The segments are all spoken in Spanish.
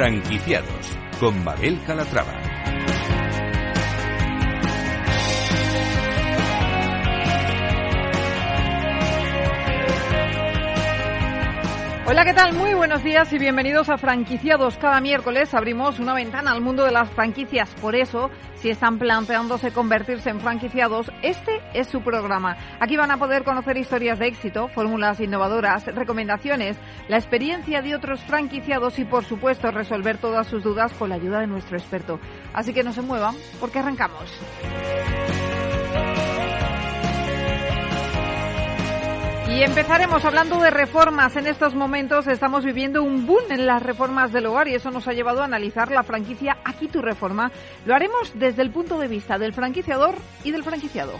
Franquiciados con Mabel Calatrava. Hola, ¿qué tal? Muy buenos días y bienvenidos a Franquiciados. Cada miércoles abrimos una ventana al mundo de las franquicias. Por eso, si están planteándose convertirse en franquiciados, este es su programa. Aquí van a poder conocer historias de éxito, fórmulas innovadoras, recomendaciones, la experiencia de otros franquiciados y, por supuesto, resolver todas sus dudas con la ayuda de nuestro experto. Así que no se muevan, porque arrancamos. Y empezaremos hablando de reformas. En estos momentos estamos viviendo un boom en las reformas del hogar y eso nos ha llevado a analizar la franquicia Aquí tu reforma. Lo haremos desde el punto de vista del franquiciador y del franquiciado.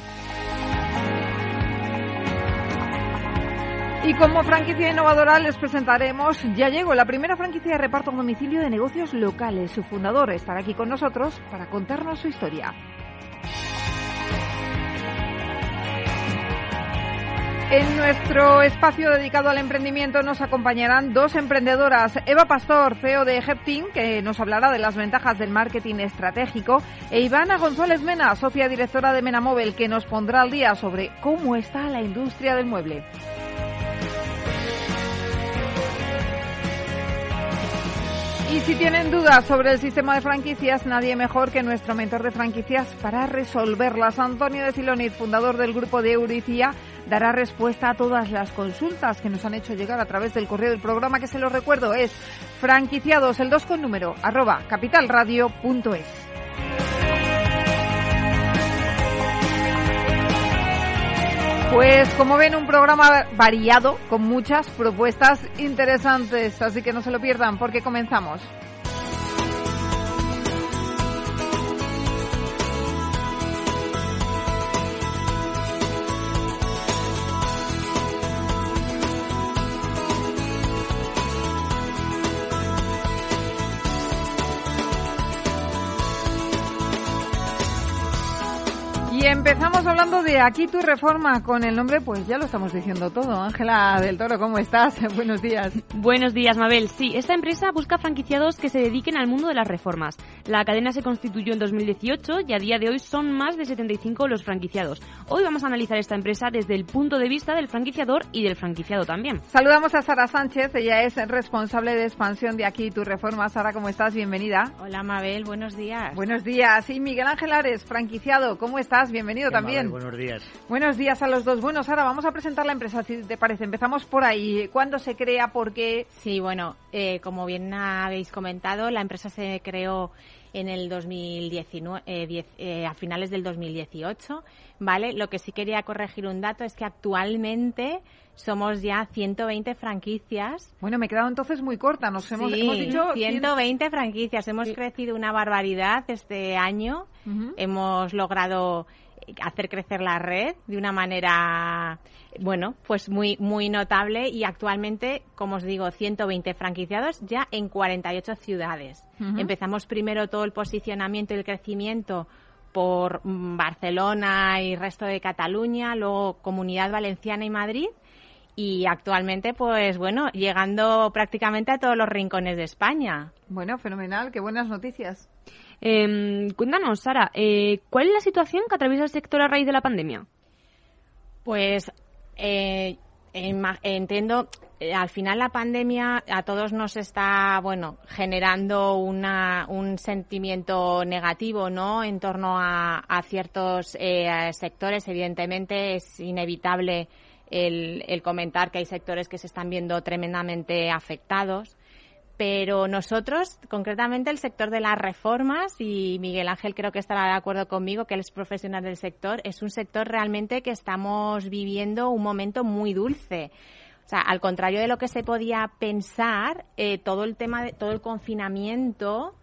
Y como franquicia innovadora les presentaremos Ya llegó la primera franquicia de reparto a domicilio de negocios locales. Su fundador estará aquí con nosotros para contarnos su historia. En nuestro espacio dedicado al emprendimiento nos acompañarán dos emprendedoras, Eva Pastor, CEO de Heptin, que nos hablará de las ventajas del marketing estratégico, e Ivana González Mena, socia directora de Mena Móvil, que nos pondrá al día sobre cómo está la industria del mueble. Y si tienen dudas sobre el sistema de franquicias, nadie mejor que nuestro mentor de franquicias para resolverlas. Antonio de Silonit, fundador del grupo de Euricia, dará respuesta a todas las consultas que nos han hecho llegar a través del correo del programa, que se lo recuerdo es franquiciados, el 2 con número, arroba capitalradio.es. Pues como ven, un programa variado con muchas propuestas interesantes, así que no se lo pierdan porque comenzamos. De Aquí tu reforma con el nombre, pues ya lo estamos diciendo todo. Ángela del Toro, ¿cómo estás? Buenos días. Buenos días, Mabel. Sí, esta empresa busca franquiciados que se dediquen al mundo de las reformas. La cadena se constituyó en 2018 y a día de hoy son más de 75 los franquiciados. Hoy vamos a analizar esta empresa desde el punto de vista del franquiciador y del franquiciado también. Saludamos a Sara Sánchez, ella es responsable de expansión de Aquí tu reforma. Sara, ¿cómo estás? Bienvenida. Hola, Mabel, buenos días. Buenos días. Y Miguel Ángel Ares, franquiciado, ¿cómo estás? Bienvenido también. buenos días. Buenos días a los dos. Bueno, Sara, vamos a presentar la empresa, si te parece. Empezamos por ahí. ¿Cuándo se crea? ¿Por qué? Sí, bueno, eh, como bien habéis comentado, la empresa se creó en el 2019, eh, eh, a finales del 2018, ¿vale? Lo que sí quería corregir un dato es que actualmente somos ya 120 franquicias. Bueno, me he quedado entonces muy corta. Nos Sí, hemos, hemos dicho 120 franquicias. Hemos Sí. crecido una barbaridad este año. Hemos logrado hacer crecer la red de una manera, bueno, pues muy, muy notable y actualmente, como os digo, 120 franquiciados ya en 48 ciudades. Empezamos primero todo el posicionamiento y el crecimiento por mm, Barcelona y resto de Cataluña, luego Comunidad Valenciana y Madrid y actualmente, pues bueno, llegando prácticamente a todos los rincones de España. Bueno, fenomenal. Qué buenas noticias. Eh, cuéntanos, Sara, eh, ¿cuál es la situación que atraviesa el sector a raíz de la pandemia? Pues eh, entiendo, eh, al final la pandemia a todos nos está, bueno, generando una, un sentimiento negativo, ¿no? En torno a, a ciertos eh, sectores. Evidentemente es inevitable el comentar que hay sectores que se están viendo tremendamente afectados. Pero nosotros, concretamente el sector de las reformas, y Miguel Ángel creo que estará de acuerdo conmigo, que él es profesional del sector, es un sector realmente que estamos viviendo un momento muy dulce. O sea, al contrario de lo que se podía pensar, eh, todo el tema de todo el confinamiento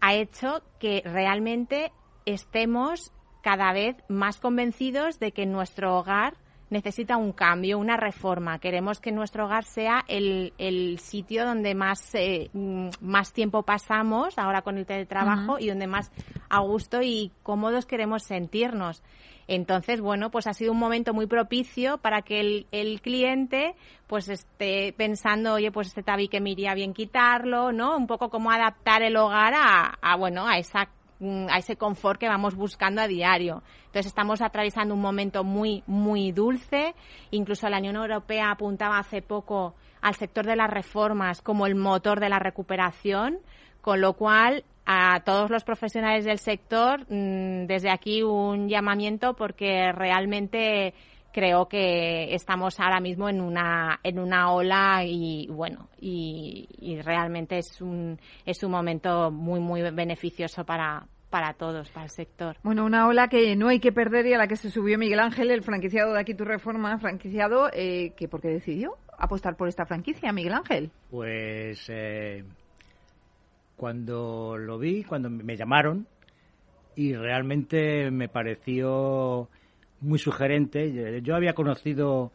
ha hecho que realmente estemos cada vez más convencidos de que nuestro hogar necesita un cambio, una reforma. Queremos que nuestro hogar sea el, el sitio donde más, eh, mm, más tiempo pasamos ahora con el teletrabajo Ujú. y donde más a gusto y cómodos queremos sentirnos. Entonces, bueno, pues ha sido un momento muy propicio para que el, el cliente pues esté pensando, oye, pues este tabique me iría bien quitarlo, ¿no? Un poco como adaptar el hogar a, a bueno, a esa a ese confort que vamos buscando a diario. Entonces estamos atravesando un momento muy, muy dulce. Incluso la Unión Europea apuntaba hace poco al sector de las reformas como el motor de la recuperación, con lo cual a todos los profesionales del sector, mm, desde aquí un llamamiento porque realmente creo que estamos ahora mismo en una en una ola y bueno y, realmente es un es un momento muy muy beneficioso para para todos, para el sector. Bueno, una ola que no hay que perder y a la que se subió Miguel Ángel, el franquiciado de aquí tu reforma, franquiciado, eh, que ¿por qué decidió apostar por esta franquicia, Miguel Ángel? Pues eh, cuando lo vi, cuando me llamaron, y realmente me pareció muy sugerente. Yo había conocido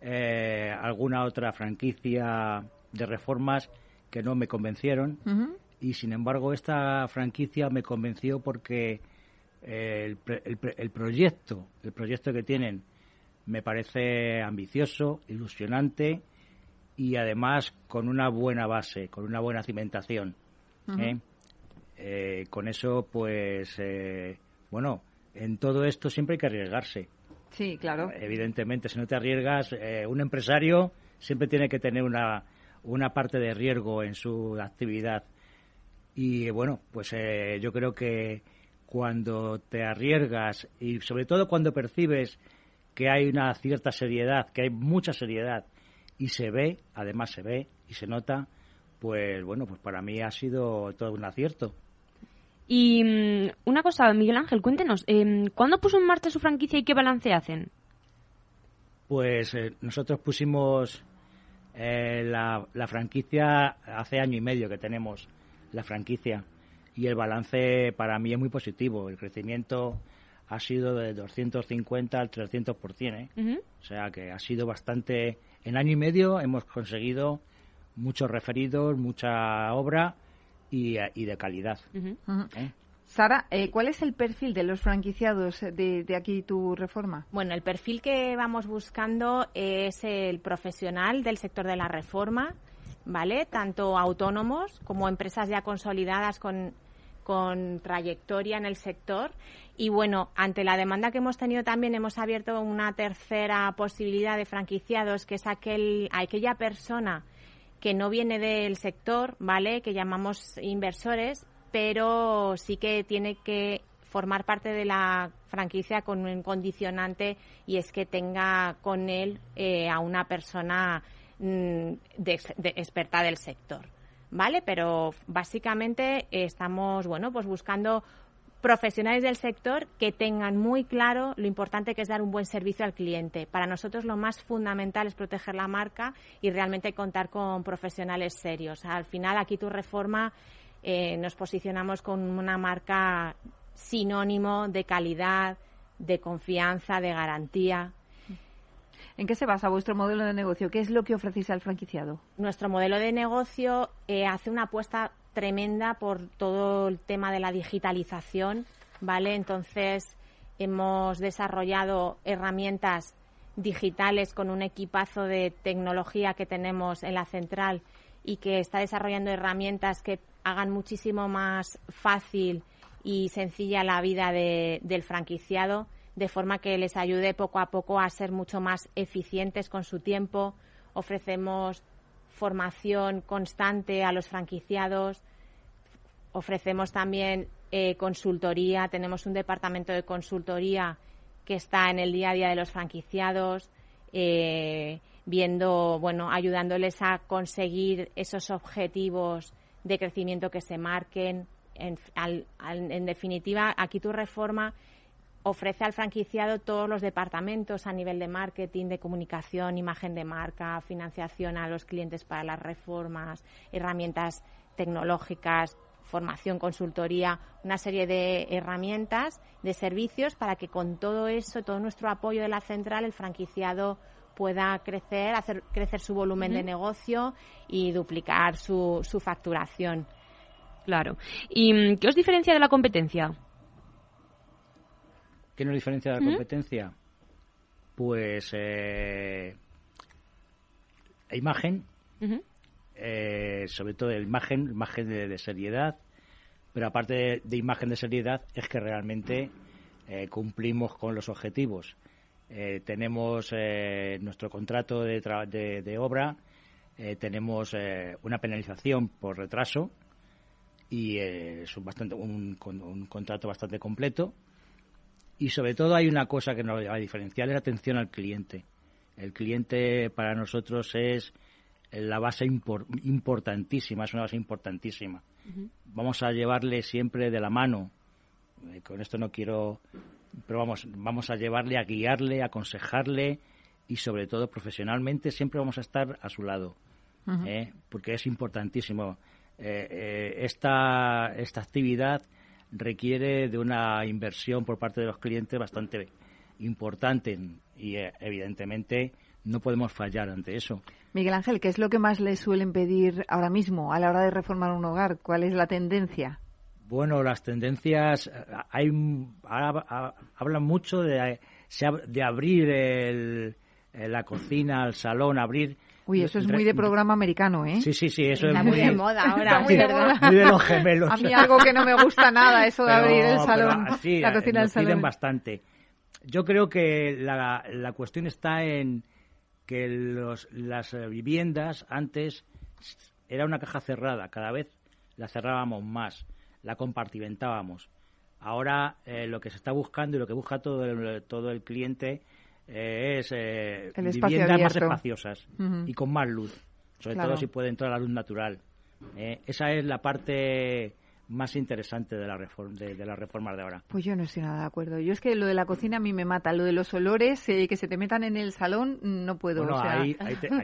eh, alguna otra franquicia de reformas que no me convencieron y sin embargo esta franquicia me convenció porque eh, el, proyecto, el proyecto que tienen me parece ambicioso, ilusionante y además con una buena base, con una buena cimentación. ¿eh? con eso, pues, bueno, en todo esto siempre hay que arriesgarse. Sí, claro. Evidentemente, si no te arriesgas, eh, un empresario siempre tiene que tener una, una parte de riesgo en su actividad. Y bueno, pues eh, yo creo que cuando te arriesgas y sobre todo cuando percibes que hay una cierta seriedad, que hay mucha seriedad y se ve, además se ve y se nota, pues bueno, pues para mí ha sido todo un acierto. Y mm, una cosa, Miguel Ángel, cuéntenos, eh, ¿cuándo puso en marcha su franquicia y qué balance hacen? Pues eh, nosotros pusimos eh, la, franquicia hace año y medio que tenemos la franquicia y el balance para mí es muy positivo. El crecimiento ha sido de 250 al 300%. ¿eh? O sea que ha sido bastante. En año y medio hemos conseguido muchos referidos, mucha obra y, de calidad. ¿Eh? Sara, eh, ¿cuál es el perfil de los franquiciados de, aquí tu reforma? Bueno, el perfil que vamos buscando es el profesional del sector de la reforma, ¿vale? Tanto autónomos como empresas ya consolidadas con, con trayectoria en el sector. Y bueno, ante la demanda que hemos tenido también hemos abierto una tercera posibilidad de franquiciados, que es aquel, aquella persona que no viene del sector, ¿vale? Que llamamos inversores, pero sí que tiene que formar parte de la franquicia con un condicionante y es que tenga con él eh, a una persona mm, experta del sector. ¿Vale? Pero básicamente estamos, bueno, pues buscando profesionales del sector que tengan muy claro lo importante que es dar un buen servicio al cliente. Para nosotros lo más fundamental es proteger la marca y realmente contar con profesionales serios. Al final, aquí tu reforma eh, nos posicionamos con una marca sinónimo de calidad, de confianza, de garantía. ¿En qué se basa vuestro modelo de negocio? ¿Qué es lo que ofrecéis al franquiciado? Nuestro modelo de negocio eh, hace una apuesta tremenda por todo el tema de la digitalización, ¿vale? Entonces, hemos desarrollado herramientas digitales con un equipazo de tecnología que tenemos en la central y que está desarrollando herramientas que hagan muchísimo más fácil y sencilla la vida del franquiciado, de forma que les ayude poco a poco a ser mucho más eficientes con su tiempo. Ofrecemos formación constante a los franquiciados. Ofrecemos también eh, consultoría. Tenemos un departamento de consultoría que está en el día a día de los franquiciados, eh, viendo, bueno, ayudándoles a conseguir esos objetivos de crecimiento que se marquen. En, en definitiva, aquí tu reforma ofrece al franquiciado todos los departamentos a nivel de marketing, de comunicación, imagen de marca, financiación a los clientes para las reformas, herramientas tecnológicas, formación, consultoría, una serie de herramientas, de servicios para que con todo eso, todo nuestro apoyo de la central, el franquiciado pueda crecer, hacer crecer su volumen de negocio y duplicar su, su facturación. Claro. ¿Y mm, qué os diferencia de la competencia? ¿Qué nos diferencia de la competencia? Pues eh, la imagen, eh, sobre todo la imagen, imagen de, seriedad, pero aparte de, imagen de seriedad es que realmente eh, cumplimos con los objetivos. Tenemos nuestro contrato de, de obra, tenemos una penalización por retraso y es un, bastante, un, un, contrato bastante completo. Y sobre todo hay una cosa que nos va a diferenciar, es la atención al cliente. El cliente para nosotros es la base importantísima, es una base importantísima. Vamos a llevarle siempre de la mano, eh, con esto no quiero, pero vamos, vamos a llevarle, a guiarle, a aconsejarle y sobre todo profesionalmente siempre vamos a estar a su lado, ¿eh? porque es importantísimo. Eh, esta, esta actividad requiere de una inversión por parte de los clientes bastante importante y evidentemente no podemos fallar ante eso. Miguel Ángel, ¿qué es lo que más le suelen pedir ahora mismo a la hora de reformar un hogar? ¿Cuál es la tendencia? Bueno, las tendencias, hay hablan mucho de, de abrir el, la cocina, el salón, abrir Uy, eso es muy de programa americano, ¿eh? Sí, sí, sí, eso es muy de moda ahora. muy de moda. Muy de los gemelos. A mí algo que no me gusta nada, eso de abrir el salón, la cocina del salón. piden bastante. Yo creo que la, la cuestión está en, que los, las viviendas antes era una caja cerrada, cada vez la cerrábamos más, la compartimentábamos. Ahora eh, lo que se está buscando y lo que busca todo el, todo el cliente eh, es viviendas más espaciosas y con más luz, sobre todo si puede entrar la luz natural. esa es la parte más interesante de la reforma de, las reformas de ahora. Pues yo no estoy nada de acuerdo. Yo es que lo de la cocina a mí me mata. Lo de los olores eh, que se te metan en el salón no puedo. Bueno, hay,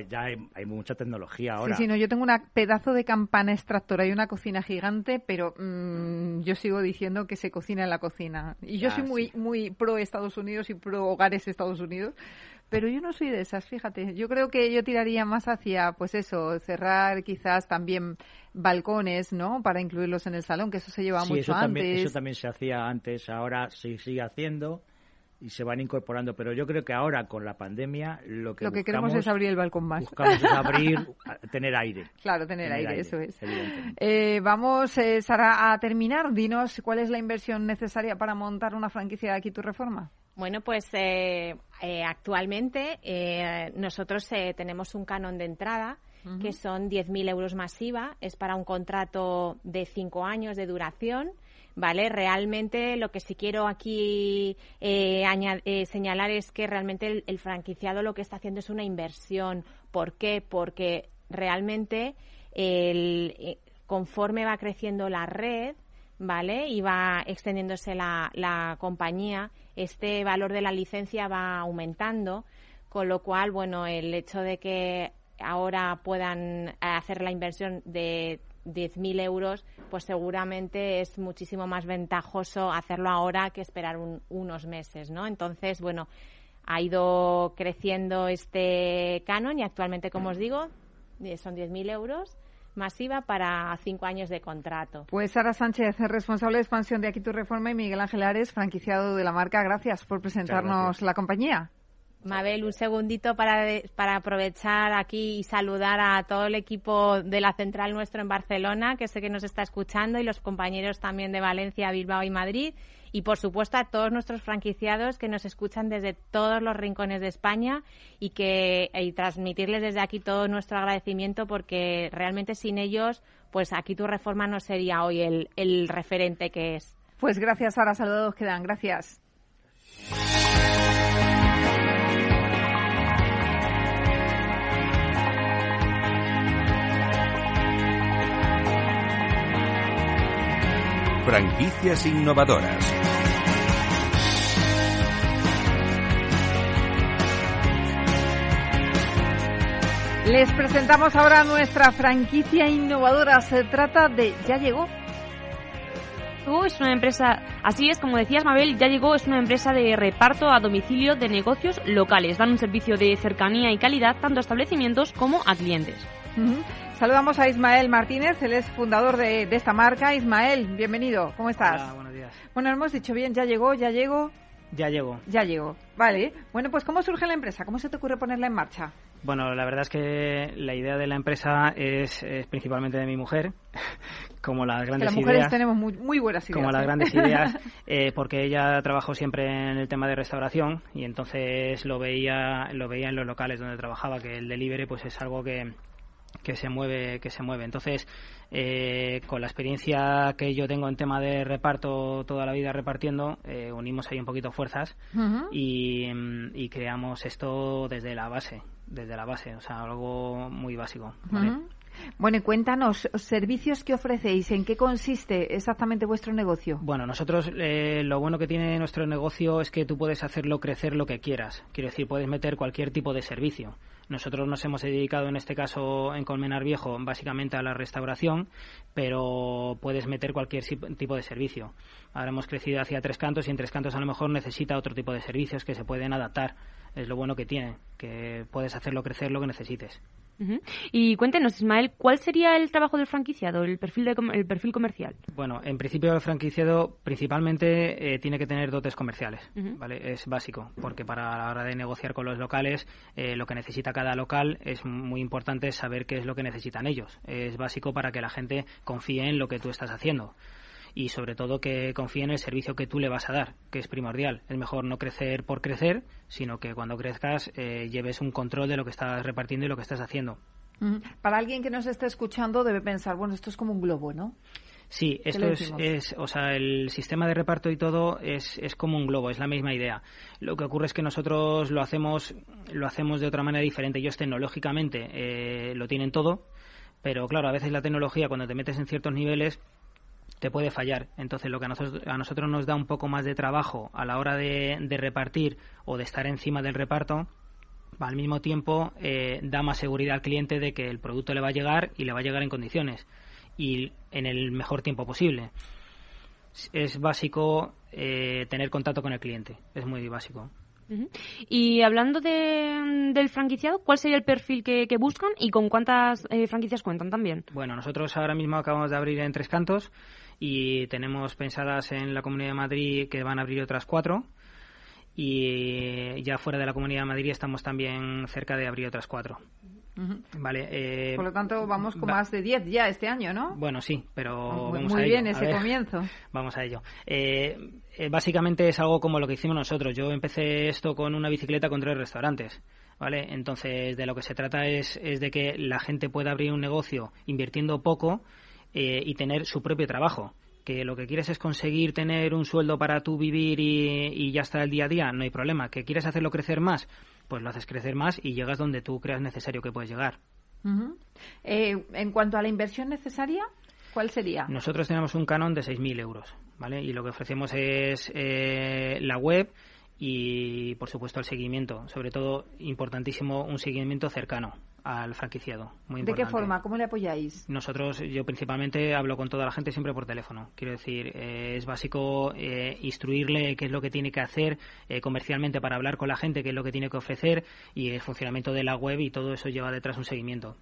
ya hay, mucha tecnología ahora. Sí, sí, no, yo tengo un pedazo de campana extractora y una cocina gigante, pero mm, yo sigo diciendo que se cocina en la cocina. Y yo soy muy muy pro Estados Unidos y pro hogares Estados Unidos, pero yo no soy de esas, fíjate. Yo creo que yo tiraría más hacia, pues eso, cerrar quizás también balcones, ¿no? Para incluirlos en el salón, que eso se lleva mucho eso antes. También, eso también se hacía antes, ahora se sigue haciendo y se van incorporando. Pero yo creo que ahora con la pandemia lo que, lo que queremos es abrir el balcón más. Buscamos es abrir, tener aire. Claro, tener, aire, eso es. Eh, vamos, eh, Sara, a terminar. Dinos cuál es la inversión necesaria para montar una franquicia de aquí tu reforma. Bueno, pues eh, eh, actualmente eh, nosotros tenemos un canon de entrada que son 10.000 euros masiva. Es para un contrato de cinco años de duración. ¿Vale? Realmente lo que sí quiero aquí señalar es que realmente el, franquiciado lo que está haciendo es una inversión. ¿Por qué? Porque realmente conforme va creciendo la red, ¿vale? Y va extendiéndose la, la compañía, este valor de la licencia va aumentando, con lo cual, bueno, el hecho de que ahora puedan hacer la inversión de 10.000 euros, pues seguramente es muchísimo más ventajoso hacerlo ahora que esperar unos meses, ¿no? Entonces, bueno, ha ido creciendo este canon y actualmente, como os digo, son 10.000 euros masiva para cinco años de contrato. Pues Sara Sánchez, responsable de expansión de Aquí Tu Reforma, y Miguel Ángel Ares, franquiciado de la marca. Gracias por presentarnos la compañía. Mabel, un segundito para, para aprovechar aquí y saludar a todo el equipo de la central nuestro en Barcelona, que sé que nos está escuchando, y los compañeros también de Valencia, Bilbao y Madrid y por supuesto a todos nuestros franquiciados que nos escuchan desde todos los rincones de España y que y transmitirles desde aquí todo nuestro agradecimiento porque realmente sin ellos pues aquí tu reforma no sería hoy el, el referente que es. Pues gracias, Sara. Saludos quedan. Gracias. Franquicias innovadoras. Les presentamos ahora nuestra franquicia innovadora. Se trata de Ya llegó. Es una empresa, así es, como decías Mabel, ya llegó, es una empresa de reparto a domicilio de negocios locales. Dan un servicio de cercanía y calidad tanto a establecimientos como a clientes. Saludamos a Ismael Martínez, él es fundador de, esta marca. Ismael, bienvenido, ¿cómo estás? Hola, buenos días. Bueno, hemos dicho bien, ya llegó, ya llegó. Ya llego. Ya llego. Vale. Bueno, pues ¿cómo surge la empresa? ¿Cómo se te ocurre ponerla en marcha? Bueno, la verdad es que la idea de la empresa es, principalmente de mi mujer, como las grandes las mujeres tenemos muy, buenas ideas. Como las ¿eh? grandes ideas, eh, porque ella trabajó siempre en el tema de restauración y entonces lo veía, lo veía en los locales donde trabajaba, que el delivery pues es algo que, que se mueve, que se mueve. Entonces, eh, con la experiencia que yo tengo en tema de reparto toda la vida repartiendo, unimos ahí un poquito fuerzas y, y, creamos esto desde la base desde la base, o sea, algo muy básico. Bueno, y cuéntanos, servicios que ofrecéis, ¿en qué consiste exactamente vuestro negocio? Bueno, nosotros eh, lo bueno que tiene nuestro negocio es que tú puedes hacerlo crecer lo que quieras. Quiero decir, puedes meter cualquier tipo de servicio. Nosotros nos hemos dedicado en este caso en Colmenar Viejo básicamente a la restauración, pero puedes meter cualquier tipo de servicio. Ahora hemos crecido hacia Tres Cantos y en Tres Cantos a lo mejor necesita otro tipo de servicios que se pueden adaptar es lo bueno que tiene, que puedes hacerlo crecer lo que necesites. Y cuéntenos, Ismael, ¿cuál sería el trabajo del franquiciado, el perfil, de, el perfil comercial? Bueno, en principio el franquiciado principalmente eh, tiene que tener dotes comerciales, ¿vale? Es básico, porque para la hora de negociar con los locales, eh, lo que necesita cada local es muy importante saber qué es lo que necesitan ellos. Es básico para que la gente confíe en lo que tú estás haciendo y sobre todo que confíe en el servicio que tú le vas a dar, que es primordial. Es mejor no crecer por crecer, sino que cuando crezcas eh, lleves un control de lo que estás repartiendo y lo que estás haciendo. Para alguien que nos esté escuchando debe pensar, bueno, esto es como un globo, ¿no? Sí, esto es, es, o sea, el sistema de reparto y todo es, es como un globo, es la misma idea. Lo que ocurre es que nosotros lo hacemos, lo hacemos de otra manera diferente. Ellos tecnológicamente eh, lo tienen todo, pero claro, a veces la tecnología cuando te metes en ciertos niveles te puede fallar. Entonces, lo que a nosotros, a nosotros nos da un poco más de trabajo a la hora de, repartir o de estar encima del reparto, al mismo tiempo eh, da más seguridad al cliente de que el producto le va a llegar y le va a llegar en condiciones y en el mejor tiempo posible. Es básico eh, tener contacto con el cliente, es muy básico. Y hablando de, del franquiciado, ¿cuál sería el perfil que, buscan y con cuántas eh, franquicias cuentan también? Bueno, nosotros ahora mismo acabamos de abrir en Tres Cantos y tenemos pensadas en la Comunidad de Madrid que van a abrir otras cuatro y ya fuera de la Comunidad de Madrid estamos también cerca de abrir otras cuatro. Vale, eh, Por lo tanto, vamos con más de 10 ya este año, ¿no? Bueno, sí, pero muy, muy bien ese comienzo. Vamos a ello. Eh, eh, básicamente es algo como lo que hicimos nosotros. Yo empecé esto con una bicicleta con tres restaurantes. ¿Vale? Entonces, de lo que se trata es, es de que la gente pueda abrir un negocio invirtiendo poco y tener su propio trabajo que lo que quieres es conseguir tener un sueldo para tú vivir y, y, ya está el día a día, no hay problema. ¿Que quieres hacerlo crecer más? pues lo haces crecer más y llegas donde tú creas necesario que puedes llegar. Eh, en cuanto a la inversión necesaria, ¿cuál sería? Nosotros tenemos un canon de 6.000 euros, ¿vale? Y lo que ofrecemos es eh, la web y, por supuesto, el seguimiento. Sobre todo, importantísimo, un seguimiento cercano al franquiciado. Muy ¿De qué forma? ¿Cómo le apoyáis? Nosotros, yo principalmente hablo con toda la gente siempre por teléfono. Quiero decir, eh, es básico eh, instruirle qué es lo que tiene que hacer eh, comercialmente para hablar con la gente, qué es lo que tiene que ofrecer y el funcionamiento de la web y todo eso lleva detrás un seguimiento.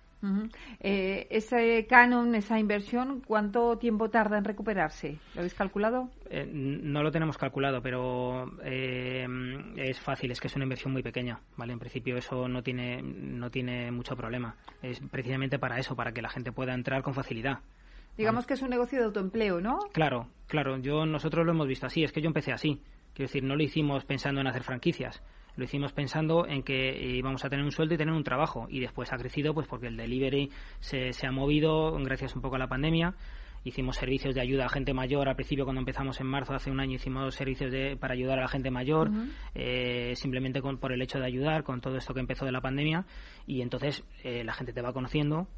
Eh, ese canon, esa inversión, ¿cuánto tiempo tarda en recuperarse? ¿Lo habéis calculado? Eh, no lo tenemos calculado, pero eh, es fácil, es que es una inversión muy pequeña, ¿vale? En principio eso no tiene, no tiene mucho problema. Es precisamente para eso, para que la gente pueda entrar con facilidad. Digamos que es un negocio de autoempleo, ¿no? Claro, claro. Yo nosotros lo hemos visto así. Es que yo empecé así. Quiero decir, no lo hicimos pensando en hacer franquicias lo hicimos pensando en que íbamos a tener un sueldo y tener un trabajo. Y después ha crecido pues porque el delivery se, se ha movido gracias un poco a la pandemia. Hicimos servicios de ayuda a gente mayor. Al principio cuando empezamos en marzo hace un año hicimos servicios de, para ayudar a la gente mayor eh, simplemente con, por el hecho de ayudar con todo esto que empezó de la pandemia. Y entonces eh, la gente te va conociendo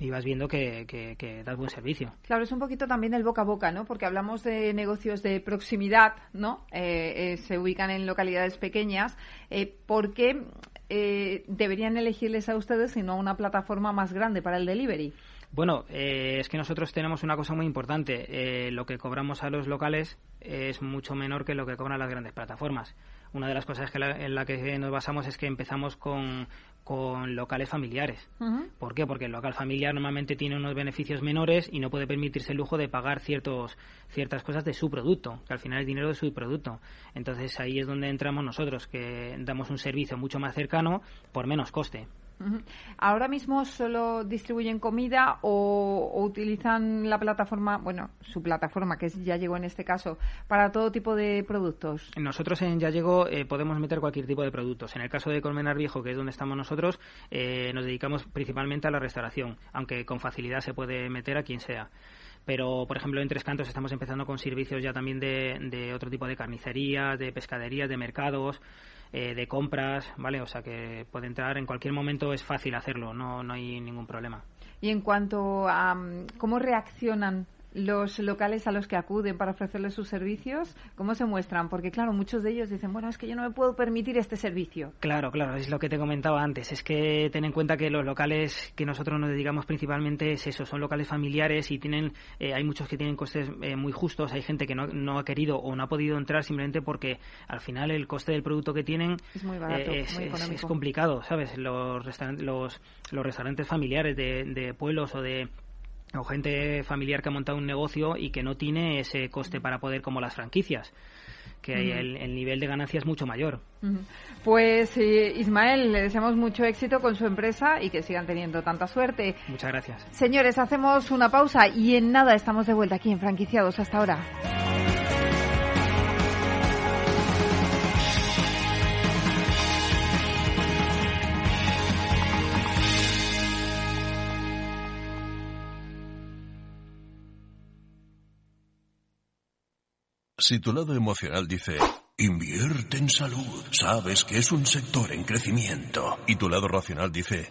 y vas viendo que, que, das buen servicio. Claro, es un poquito también el boca a boca, ¿no? Porque hablamos de negocios de proximidad, ¿no? Eh, eh, se ubican en localidades pequeñas. Eh, ¿Por qué eh, deberían elegirles a ustedes y no a una plataforma más grande para el delivery? Bueno, eh, es que nosotros tenemos una cosa muy importante. Eh, lo que cobramos a los locales es mucho menor que lo que cobran las grandes plataformas. Una de las cosas que en la que nos basamos es que empezamos con, con locales familiares. ¿Por qué? Porque el local familiar normalmente tiene unos beneficios menores y no puede permitirse el lujo de pagar ciertos, ciertas cosas de su producto, que al final es dinero de su producto. Entonces ahí es donde entramos nosotros, que damos un servicio mucho más cercano por menos coste. ¿Ahora mismo solo distribuyen comida o, utilizan la plataforma, bueno, su plataforma, que ya llegó en este caso, para todo tipo de productos? Nosotros en Ya llegó eh, podemos meter cualquier tipo de productos. En el caso de Colmenar Viejo, que es donde estamos nosotros, eh, nos dedicamos principalmente a la restauración, aunque con facilidad se puede meter a quien sea pero por ejemplo en Tres Cantos estamos empezando con servicios ya también de, de otro tipo de carnicerías, de pescaderías, de mercados, eh, de compras, ¿vale? O sea que puede entrar en cualquier momento, es fácil hacerlo, no, no hay ningún problema. Y en cuanto a mm, cómo reaccionan los locales a los que acuden para ofrecerles sus servicios, ¿cómo se muestran? Porque, claro, muchos de ellos dicen, bueno, es que yo no me puedo permitir este servicio. Claro, claro, es lo que te comentaba antes. Es que ten en cuenta que los locales que nosotros nos dedicamos principalmente es eso, son locales familiares y tienen, eh, hay muchos que tienen costes eh, muy justos, hay gente que no, no, ha querido o no ha podido entrar simplemente porque al final el coste del producto que tienen es muy barato, eh, es, complicado, ¿sabes? Los, los, los restaurantes familiares de, de pueblos o de o gente familiar que ha montado un negocio y que no tiene ese coste para poder como las franquicias que el, nivel de ganancia es mucho mayor. Pues eh, Ismael, le deseamos mucho éxito con su empresa y que sigan teniendo tanta suerte. Muchas gracias. Señores, hacemos una pausa y en nada estamos de vuelta aquí en Franquiciados. Hasta ahora. Si tu lado emocional dice, invierte en salud, sabes que es un sector en crecimiento, y tu lado racional dice,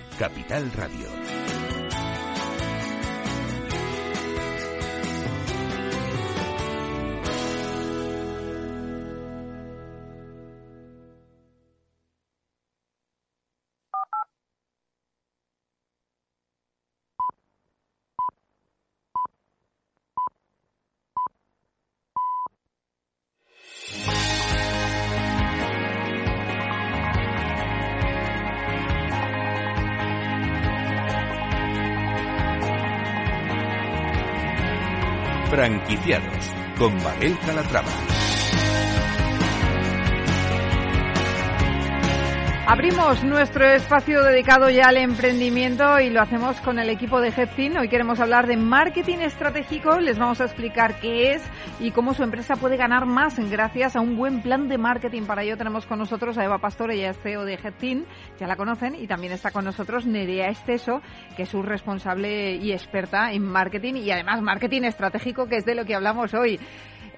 Capital Radio. Franquiciados con Mabel Calatrava. Abrimos nuestro espacio dedicado ya al emprendimiento y lo hacemos con el equipo de Headteam. Hoy queremos hablar de marketing estratégico. Les vamos a explicar qué es y cómo su empresa puede ganar más gracias a un buen plan de marketing. Para ello tenemos con nosotros a Eva Pastor, ella es CEO de Headteam, ya la conocen, y también está con nosotros Nerea Esteso, que es su responsable y experta en marketing y además marketing estratégico, que es de lo que hablamos hoy.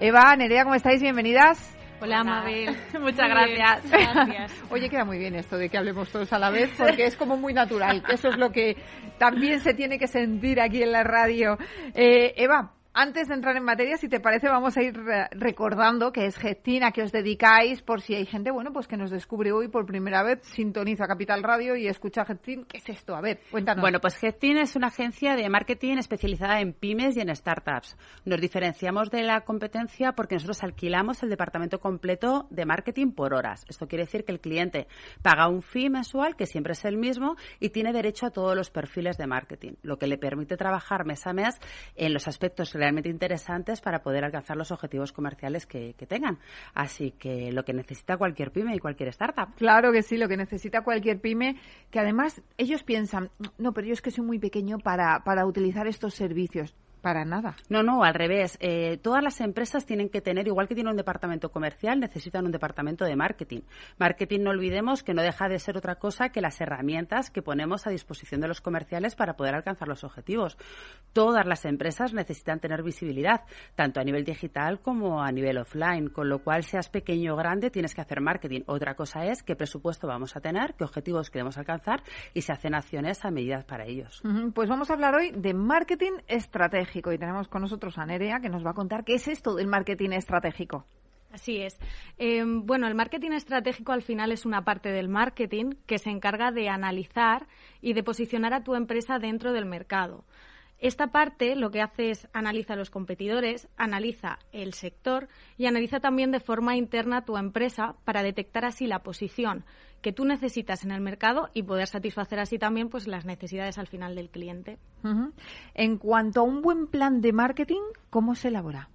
Eva, Nerea, ¿cómo estáis? Bienvenidas. Hola, Mabel. Muchas gracias. gracias. Oye, queda muy bien esto de que hablemos todos a la vez, porque es como muy natural. Eso es lo que también se tiene que sentir aquí en la radio. Eh, Eva, antes de entrar en materia, si te parece, vamos a ir recordando que es Gestin, a que os dedicáis, por si hay gente, bueno, pues que nos descubre hoy por primera vez, sintoniza Capital Radio y escucha Gestin. ¿Qué es esto? A ver, cuéntanos. Bueno, pues Gestin es una agencia de marketing especializada en pymes y en startups. Nos diferenciamos de la competencia porque nosotros alquilamos el departamento completo de marketing por horas. Esto quiere decir que el cliente paga un fee mensual, que siempre es el mismo, y tiene derecho a todos los perfiles de marketing, lo que le permite trabajar mes a mes en los aspectos realmente interesantes para poder alcanzar los objetivos comerciales que, tengan. Así que lo que necesita cualquier pyme y cualquier startup. Claro que sí, lo que necesita cualquier pyme, que además ellos piensan, no, pero yo es que soy muy pequeño para, para utilizar estos servicios. Para nada. No, no, al revés. Eh, todas las empresas tienen que tener, igual que tienen un departamento comercial, necesitan un departamento de marketing. Marketing, no olvidemos que no deja de ser otra cosa que las herramientas que ponemos a disposición de los comerciales para poder alcanzar los objetivos. Todas las empresas necesitan tener visibilidad, tanto a nivel digital como a nivel offline, con lo cual, seas pequeño o grande, tienes que hacer marketing. Otra cosa es qué presupuesto vamos a tener, qué objetivos queremos alcanzar y se hacen acciones a medida para ellos. Pues vamos a hablar hoy de marketing estratégico y tenemos con nosotros a Nerea que nos va a contar qué es esto del marketing estratégico. Así es. Em, bueno, el marketing estratégico al final es una parte del marketing que se encarga de analizar y de posicionar a tu empresa dentro del mercado. Esta parte lo que hace es analiza a los competidores, analiza el sector y analiza también de forma interna tu empresa para detectar así la posición que tú necesitas en el mercado y poder satisfacer así también pues las necesidades al final del cliente. En cuanto a un buen plan de marketing, ¿cómo se elabora?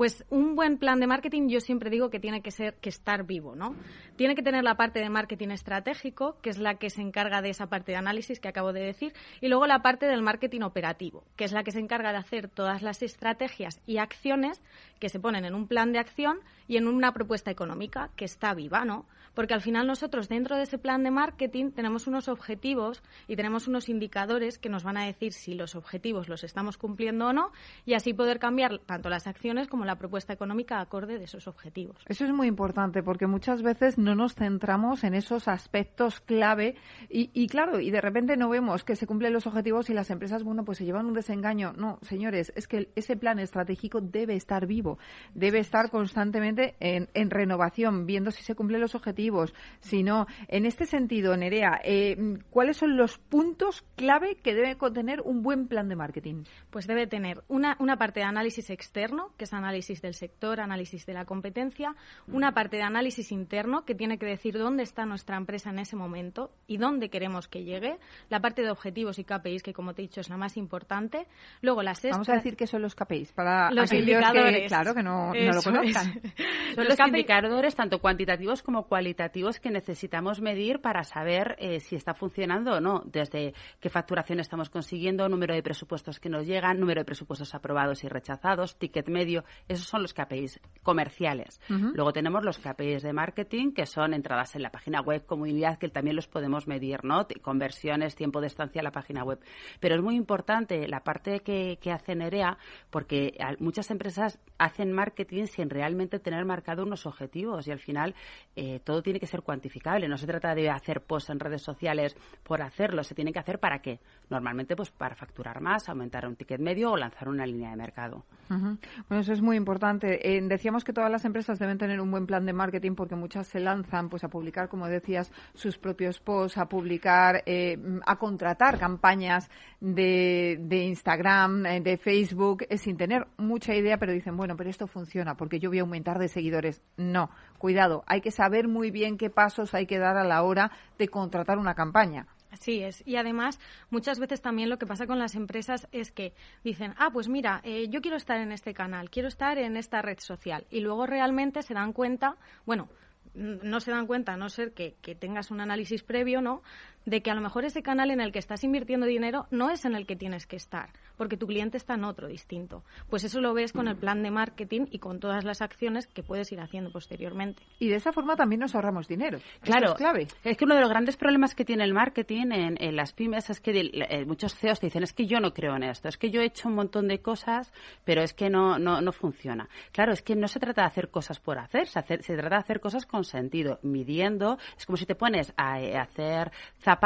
Pues un buen plan de marketing yo siempre digo que tiene que ser que estar vivo, ¿no? Tiene que tener la parte de marketing estratégico, que es la que se encarga de esa parte de análisis que acabo de decir, y luego la parte del marketing operativo, que es la que se encarga de hacer todas las estrategias y acciones que se ponen en un plan de acción y en una propuesta económica que está viva, ¿no? Porque al final nosotros dentro de ese plan de marketing tenemos unos objetivos y tenemos unos indicadores que nos van a decir si los objetivos los estamos cumpliendo o no y así poder cambiar tanto las acciones como la propuesta económica acorde de esos objetivos. Eso es muy importante porque muchas veces no nos centramos en esos aspectos clave y, claro, y de repente no vemos que se cumplen los objetivos y las empresas, bueno, pues se llevan un desengaño. No, señores, es que ese plan estratégico debe estar vivo, debe estar constantemente en, renovación, viendo si se cumplen los objetivos, si no. En este sentido, Nerea, eh, ¿cuáles son los puntos clave que debe contener un buen plan de marketing? Pues debe tener una, una parte de análisis externo, que es análisis análisis del sector, análisis de la competencia, una parte de análisis interno que tiene que decir dónde está nuestra empresa en ese momento y dónde queremos que llegue, la parte de objetivos y KPIs que como te he dicho es la más importante. Luego las Vamos a decir que son los KPIs para los indicadores, que, claro, que no, lo conozcan. Son los, indicadores tanto cuantitativos como cualitativos que necesitamos medir para saber eh, si está funcionando o no, desde qué facturación estamos consiguiendo, número de presupuestos que nos llegan, número de presupuestos aprobados y rechazados, ticket medio, esos son los KPIs comerciales. Luego tenemos los KPIs de marketing, que son entradas en la página web, comunidad, que también los podemos medir, ¿no? Conversiones, tiempo de estancia en la página web. Pero es muy importante la parte que, hace Nerea, porque muchas empresas hacen marketing sin realmente tener marcado unos objetivos y al final eh, todo tiene que ser cuantificable. No se trata de hacer posts en redes sociales por hacerlo, se tiene que hacer para qué. Normalmente, pues para facturar más, aumentar un ticket medio o lanzar una línea de mercado. Bueno, eso es muy importante. Eh, decíamos que todas las empresas deben tener un buen plan de marketing porque muchas se lanzan pues a publicar, como decías, sus propios posts, a publicar, eh, a contratar campañas de, de Instagram, eh, de Facebook, sin tener mucha idea, pero dicen, bueno, pero esto funciona porque yo voy a aumentar de seguidores. No, cuidado, hay que saber muy bien qué pasos hay que dar a la hora de contratar una campaña. Así es. Y además, muchas veces también lo que pasa con las empresas es que dicen, ah, pues mira, eh, yo quiero estar en este canal, quiero estar en esta red social. Y luego realmente se dan cuenta, bueno, no se dan cuenta, a no ser que, que, tengas un análisis previo, ¿no? De que a lo mejor ese canal en el que estás invirtiendo dinero no es en el que tienes que estar, porque tu cliente está en otro distinto. Pues eso lo ves con el plan de marketing y con todas las acciones que puedes ir haciendo posteriormente. Y de esa forma también nos ahorramos dinero. Claro, es clave. Es que uno de los grandes problemas que tiene el marketing en, las pymes es que eh, muchos CEOs te dicen, es que yo no creo en esto, es que yo he hecho un montón de cosas, pero es que no, no, no funciona. Claro, es que no se trata de hacer cosas por hacer, se, se trata de hacer cosas con sentido, midiendo. Es como si te pones a, eh, hacer zapatos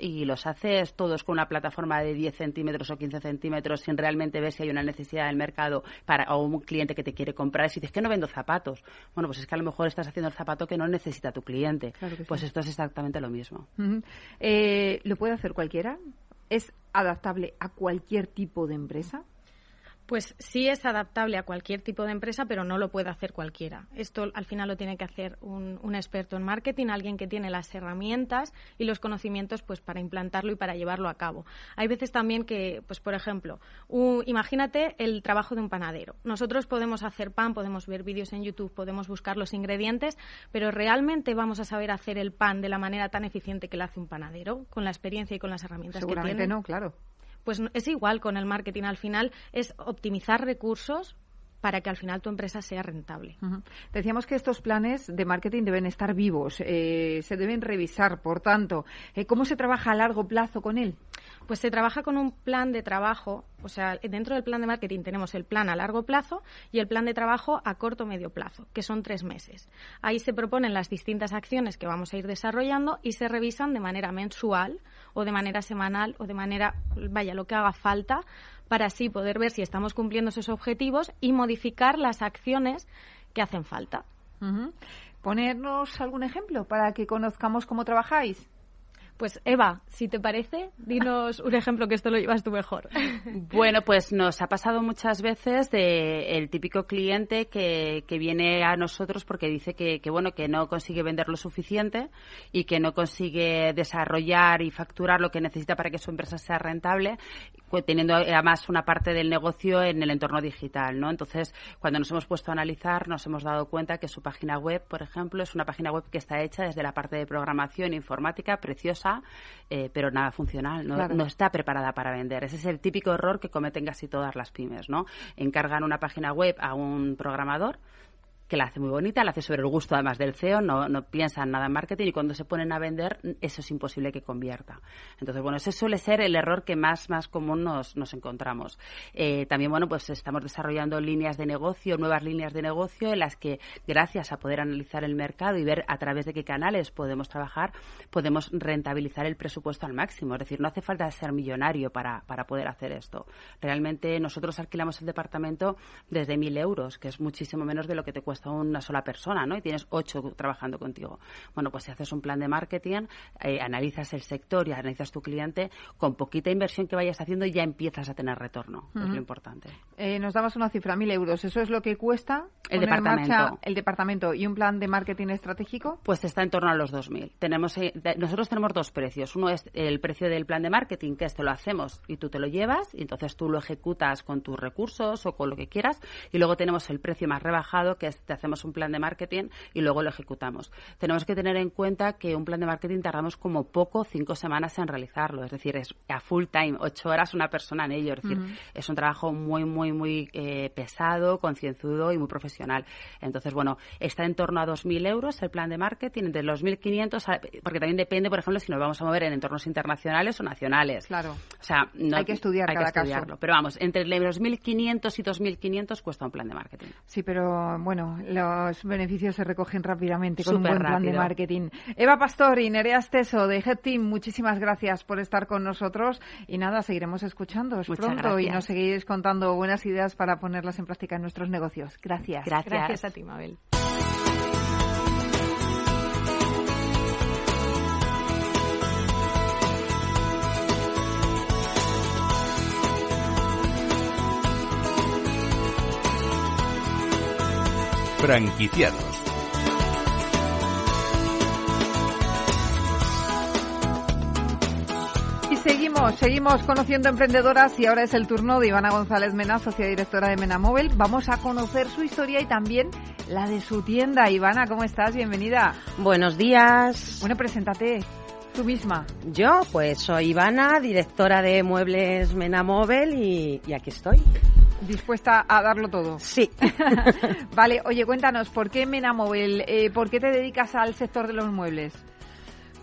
y los haces todos con una plataforma de 10 centímetros o 15 centímetros sin realmente ver si hay una necesidad del mercado para, o un cliente que te quiere comprar. Y si dices que no vendo zapatos, bueno, pues es que a lo mejor estás haciendo el zapato que no necesita tu cliente. pues esto es exactamente lo mismo. Eh, ¿Lo puede hacer cualquiera? ¿Es adaptable a cualquier tipo de empresa? Pues sí es adaptable a cualquier tipo de empresa, pero no lo puede hacer cualquiera. Esto al final lo tiene que hacer un, experto en marketing, alguien que tiene las herramientas y los conocimientos pues para implantarlo y para llevarlo a cabo. Hay veces también que, pues por ejemplo, imagínate el trabajo de un panadero. Nosotros podemos hacer pan, podemos ver vídeos en YouTube, podemos buscar los ingredientes, pero realmente vamos a saber hacer el pan de la manera tan eficiente que lo hace un panadero, con la experiencia y con las herramientas que tiene. no, claro. Pues es igual con el marketing. Al final es optimizar recursos para que al final tu empresa sea rentable. Decíamos que estos planes de marketing deben estar vivos, eh, se deben revisar, por tanto, eh, ¿cómo se trabaja a largo plazo con él? Pues se trabaja con un plan de trabajo, o sea, dentro del plan de marketing tenemos el plan a largo plazo y el plan de trabajo a corto medio plazo, que son tres meses. Ahí se proponen las distintas acciones que vamos a ir desarrollando y se revisan de manera mensual o de manera semanal o de manera, vaya, lo que haga falta para así poder ver si estamos cumpliendo esos objetivos y modificar las acciones que hacen falta. Ponernos algún ejemplo para que conozcamos cómo trabajáis. Pues Eva, si te parece, dinos un ejemplo que esto lo llevas tú mejor. Bueno, pues nos ha pasado muchas veces de el típico cliente que, que viene a nosotros porque dice que, que, bueno que no consigue vender lo suficiente y que no consigue desarrollar y facturar lo que necesita para que su empresa sea rentable, teniendo además una parte del negocio en el entorno digital, ¿no? Entonces, cuando nos hemos puesto a analizar, nos hemos dado cuenta que su página web, por ejemplo, es una página web que está hecha desde la parte de programación informática, preciosa eh, pero nada funcional, no, está preparada para vender. Ese es el típico error que cometen casi todas las pymes, ¿no? Encargan una página web a un programador que la hace muy bonita, la hace sobre el gusto además del CEO, no, no piensan nada en marketing y cuando se ponen a vender eso es imposible que convierta. Entonces, bueno, ese suele ser el error que más, más común nos, nos encontramos. Eh, también, bueno, pues estamos desarrollando líneas de negocio, nuevas líneas de negocio en las que, gracias a poder analizar el mercado y ver a través de qué canales podemos trabajar, podemos rentabilizar el presupuesto al máximo. Es decir, no hace falta ser millonario para, para poder hacer esto. Realmente nosotros alquilamos el departamento desde mil euros, que es muchísimo menos de lo que te cuesta a una sola persona, ¿no? Y tienes ocho trabajando contigo. Bueno, pues si haces un plan de marketing, eh, analizas el sector y analizas tu cliente, con poquita inversión que vayas haciendo ya empiezas a tener retorno. Es lo importante. Eh, nos dabas una cifra, mil euros. ¿Eso es lo que cuesta el departamento? el departamento y un plan de marketing estratégico? Pues está en torno a los 2.000. Tenemos, eh, nosotros tenemos dos precios. Uno es el precio del plan de marketing, que esto lo hacemos y tú te lo llevas, y entonces tú lo ejecutas con tus recursos o con lo que quieras. Y luego tenemos el precio más rebajado, que es te hacemos un plan de marketing y luego lo ejecutamos. Tenemos que tener en cuenta que un plan de marketing tardamos como poco cinco semanas en realizarlo, es decir, es a full time, ocho horas una persona en ello, es decir, es un trabajo muy, muy, muy eh, pesado, concienzudo y muy profesional. Entonces, bueno, está en torno a 2.000 euros el plan de marketing, de los 1.500, porque también depende, por ejemplo, si nos vamos a mover en entornos internacionales o nacionales. Claro. O sea, no, hay que estudiar hay cada que estudiarlo. Pero vamos, entre los 1.500 y 2.500 cuesta un plan de marketing. Sí, pero bueno, los beneficios se recogen rápidamente con un buen plan de marketing. Eva Pastor y Nerea Esteso de Head Team, muchísimas gracias por estar con nosotros y nada, seguiremos escuchando pronto y nos seguiréis contando buenas ideas para ponerlas en práctica en nuestros negocios. Gracias. Gracias, gracias a ti, Mabel. Franquiciados. seguimos, seguimos conociendo emprendedoras y ahora es el turno de Ivana González Mena, socia directora de Mena Móvil. Vamos a conocer su historia y también la de su tienda. Ivana, ¿cómo estás? Bienvenida. Buenos días. Bueno, preséntate tú misma. Yo, pues soy Ivana, directora de Muebles Mena Móvil y, aquí estoy. ¿Dispuesta a darlo todo? Sí. vale, oye, cuéntanos, ¿por qué Mena Móvil? Eh, ¿Por qué te dedicas al sector de los muebles?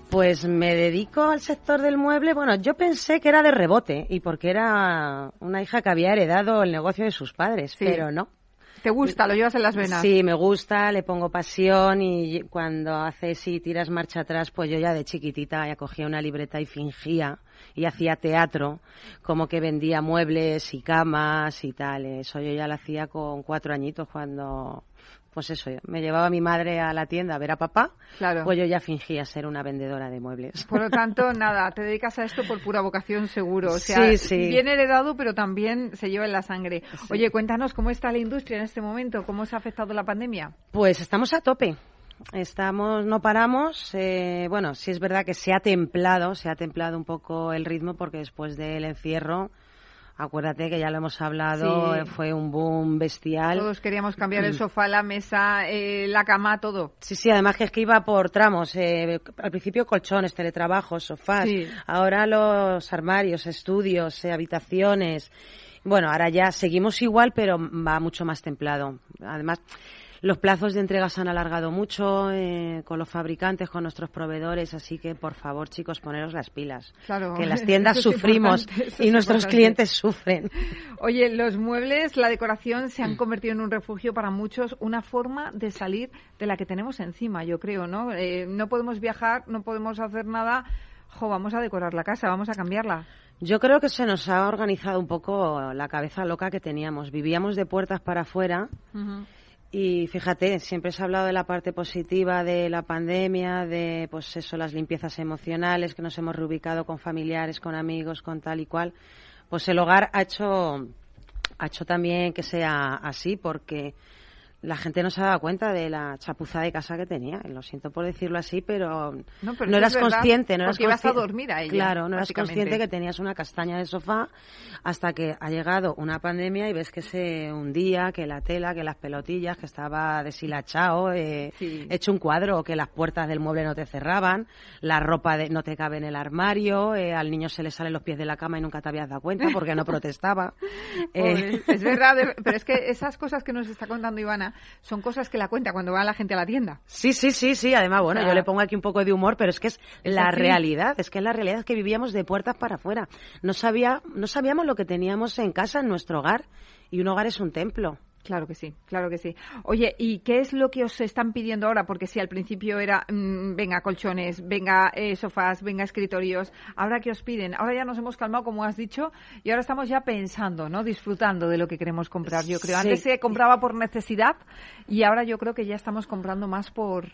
Pues me dedico al sector del mueble. Bueno, yo pensé que era de rebote y porque era una hija que había heredado el negocio de sus padres, pero no. ¿Te gusta? ¿Lo llevas en las venas? Sí, me gusta, le pongo pasión y cuando haces y tiras marcha atrás, pues yo ya de chiquitita ya cogía una libreta y fingía y hacía teatro, como que vendía muebles y camas y tal. Eso yo ya lo hacía con cuatro añitos cuando pues eso, me llevaba mi madre a la tienda a ver a papá, claro. pues yo ya fingía ser una vendedora de muebles. Por lo tanto, nada, te dedicas a esto por pura vocación seguro. O sea, sí, bien heredado, pero también se lleva en la sangre. Oye, cuéntanos cómo está la industria en este momento, cómo se ha afectado la pandemia. Pues estamos a tope. Estamos, no paramos. Eh, bueno, sí es verdad que se ha templado, se ha templado un poco el ritmo porque después del encierro Acuérdate que ya lo hemos hablado, eh, fue un boom bestial. Todos queríamos cambiar el sofá, la mesa, eh, la cama, todo. Sí, sí, además que es que iba por tramos. Eh, al principio colchones, teletrabajos, sofás. Ahora los armarios, estudios, habitaciones. Bueno, ahora ya seguimos igual, pero va mucho más templado. Además, los plazos de entrega se han alargado mucho eh, con los fabricantes, con nuestros proveedores, así que por favor, chicos, poneros las pilas. Claro. Que las tiendas sufrimos y nuestros clientes sufren. Oye, los muebles, la decoración se han convertido en un refugio para muchos, una forma de salir de la que tenemos encima, yo creo, ¿no? Eh, no podemos viajar, no podemos hacer nada. Jo, vamos a decorar la casa, vamos a cambiarla. Yo creo que se nos ha organizado un poco la cabeza loca que teníamos. Vivíamos de puertas para afuera. Y fíjate, siempre se ha hablado de la parte positiva de la pandemia, de pues eso, las limpiezas emocionales, que nos hemos reubicado con familiares, con amigos, con tal y cual. Pues el hogar ha hecho, ha hecho también que sea así, porque la gente no se ha dado cuenta de la chapuza de casa que tenía. Lo siento por decirlo así, pero no, eras consciente. No eras ibas a dormir a ella. Claro, no eras consciente que tenías una castaña de sofá hasta que ha llegado una pandemia y ves que se hundía, que la tela, que las pelotillas, que estaba deshilachado, eh, hecho un cuadro, que las puertas del mueble no te cerraban, la ropa no te cabe en el armario, eh, al niño se le salen los pies de la cama y nunca te habías dado cuenta porque no protestaba. Eh, es verdad, pero es que esas cosas que nos está contando Ivana son cosas que la cuenta cuando va la gente a la tienda. Sí, sí, sí, sí. Además, bueno, yo le pongo aquí un poco de humor, pero es que es, la realidad. Es que la realidad es que vivíamos de puertas para afuera. No, sabía, no sabíamos lo que teníamos en casa, en nuestro hogar. Y un hogar es un templo. Claro que sí, claro que sí. Oye, ¿y qué es lo que os están pidiendo ahora? Porque si al principio era, mm, venga, colchones, venga, eh, sofás, venga, escritorios, ¿ahora qué os piden? Ahora ya nos hemos calmado, como has dicho, y ahora estamos ya pensando, ¿no? Disfrutando de lo que queremos comprar, yo creo. Antes se compraba por necesidad y ahora yo creo que ya estamos comprando más por,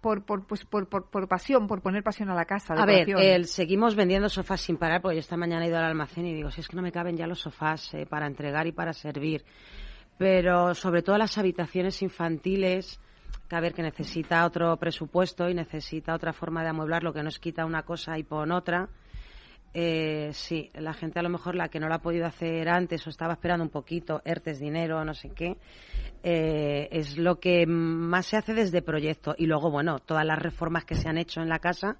por, por, pues, por, por, pasión, por poner pasión a la casa. A ver, seguimos vendiendo sofás sin parar, porque yo esta mañana he ido al almacén y digo, si es que no me caben ya los sofás eh, para entregar y para servir pero sobre todo las habitaciones infantiles, que a ver, que necesita otro presupuesto y necesita otra forma de amueblar, lo que nos quita una cosa y pon otra. Eh, sí, la gente a lo mejor la que no lo ha podido hacer antes o estaba esperando un poquito, ERTES, dinero, no sé qué, eh, es lo que más se hace desde proyecto. Y luego, bueno, todas las reformas que se han hecho en la casa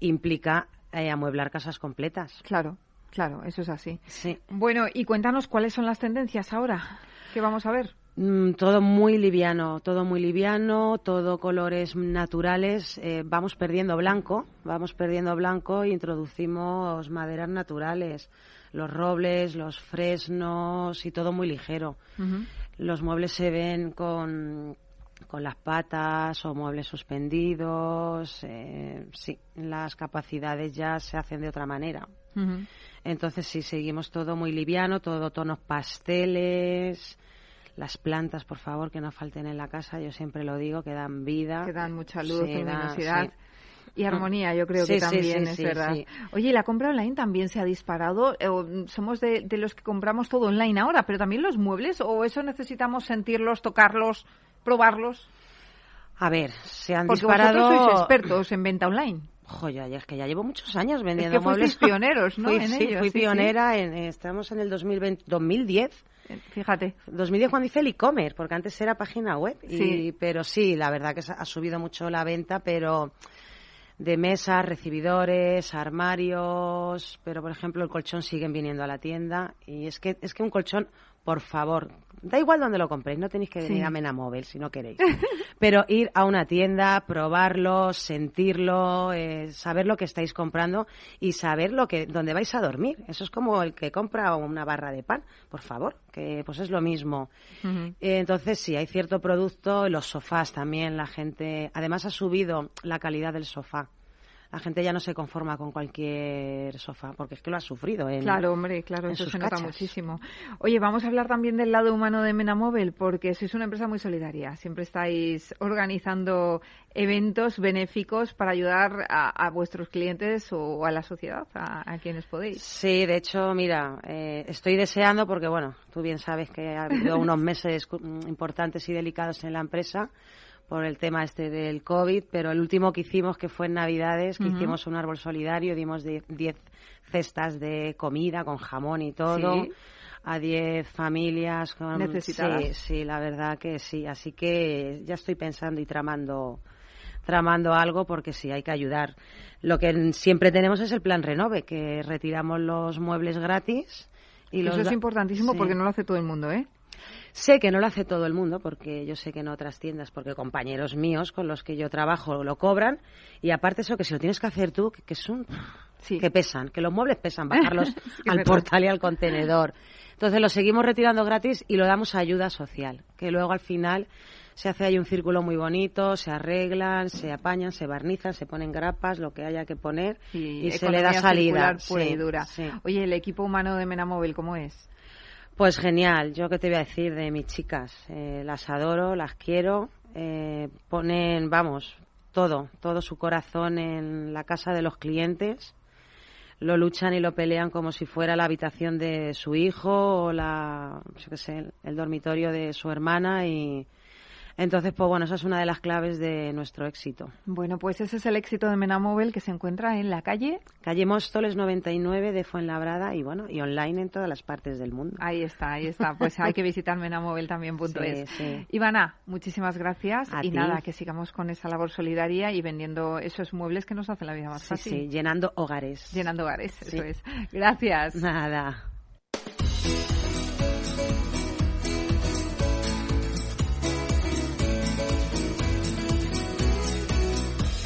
implica eh, amueblar casas completas. Claro, claro, eso es así. Sí. Bueno, y cuéntanos cuáles son las tendencias ahora. ¿Qué vamos a ver? Mm, todo muy liviano, todo muy liviano, todo colores naturales. Eh, vamos perdiendo blanco, vamos perdiendo blanco e introducimos maderas naturales, los robles, los fresnos y todo muy ligero. Los muebles se ven con, con las patas o muebles suspendidos. Eh, sí, las capacidades ya se hacen de otra manera. Entonces, sí, seguimos todo muy liviano, todo tonos pasteles. Las plantas, por favor, que no falten en la casa, yo siempre lo digo, que dan vida. Que dan mucha luz, luminosidad. Y armonía, yo creo que también es verdad. Oye, la compra online también se ha disparado. Eh, somos de, los que compramos todo online ahora, pero también los muebles, o eso necesitamos sentirlos, tocarlos, probarlos. A ver, se han Porque disparado. Vosotros sois expertos en venta online. Joya, ya es que ya llevo muchos años vendiendo es que muebles. pioneros, ¿no? Fui, en sí, ellos, fui sí, pionera, En, estamos en el 2020, 2010. Fíjate. 2010 cuando hice el e-commerce, porque antes era página web. Y, Sí. Pero sí, la verdad que ha subido mucho la venta, pero de mesas, recibidores, armarios, pero por ejemplo el colchón siguen viniendo a la tienda y es que es que un colchón, por favor, da igual donde lo compréis, no tenéis que venir Sí. a Menamóvil si no queréis, pero ir a una tienda, probarlo, sentirlo, eh, saber lo que estáis comprando y saber lo que dónde vais a dormir. Eso es como el que compra una barra de pan, por favor, que pues es lo mismo. Eh, Entonces, sí, hay cierto producto, los sofás también, la gente, además ha subido la calidad del sofá. La gente ya no se conforma con cualquier sofá, porque es que lo ha sufrido. En, Claro, hombre, claro, en eso sus se nota muchísimo. Oye, vamos a hablar también del lado humano de Menamóvil, porque sois una empresa muy solidaria. Siempre estáis organizando eventos benéficos para ayudar a, a vuestros clientes o a la sociedad, a, a quienes podéis. Sí, de hecho, mira, eh, estoy deseando, porque bueno, tú bien sabes que ha habido unos meses importantes y delicados en la empresa por el tema este del COVID, pero el último que hicimos, que fue en Navidades, que hicimos un árbol solidario, dimos die- 10 cestas de comida con jamón y todo. Sí. A 10 familias con... Necesitadas. Sí, sí, la verdad que sí. Así que ya estoy pensando y tramando tramando algo porque sí, hay que ayudar. Lo que siempre tenemos es el plan Renove, que retiramos los muebles gratis. Y los Eso es da- importantísimo Sí. porque no lo hace todo el mundo, ¿eh? Sé que no lo hace todo el mundo, porque yo sé que en otras tiendas, porque compañeros míos con los que yo trabajo lo cobran, y aparte eso que si lo tienes que hacer tú, que, que es un... que pesan, que los muebles pesan, bajarlos al portal y al contenedor. Entonces lo seguimos retirando gratis y lo damos a ayuda social, que luego al final se hace ahí un círculo muy bonito, se arreglan, se apañan, se barnizan, se ponen grapas, lo que haya que poner, y se le da salida. Sí, dura. sí. Oye, el equipo humano de Menamóvil, ¿cómo es? Pues genial, yo qué te voy a decir de mis chicas, Eh, las adoro, las quiero, eh, ponen, vamos, todo, todo su corazón en la casa de los clientes, lo luchan y lo pelean como si fuera la habitación de su hijo o la, yo qué sé, el dormitorio de su hermana y entonces, pues bueno, esa es una de las claves de nuestro éxito. Bueno, pues ese es el éxito de Menamóvil que se encuentra en la calle. Calle Móstoles 99 de Fuenlabrada y bueno, y online en todas las partes del mundo. Ahí está, ahí está. Pues hay que visitar menamóvil también.es. Sí, sí. Ivana, muchísimas gracias. A y ti. nada, que sigamos con esa labor solidaria y vendiendo esos muebles que nos hacen la vida más Sí, fácil. sí, llenando hogares. Llenando hogares, eso es. Gracias. Nada.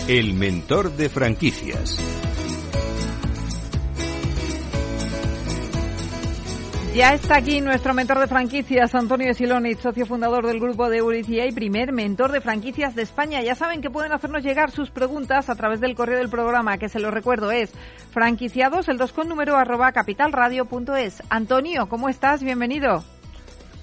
El mentor de franquicias. Ya está aquí nuestro mentor de franquicias, Antonio Silonic, socio fundador del grupo de Euricia y primer mentor de franquicias de España. Ya saben que pueden hacernos llegar sus preguntas a través del correo del programa, que se lo recuerdo es franquiciados, el 2 con número arroba capitalradio.es. Antonio, ¿cómo estás? Bienvenido.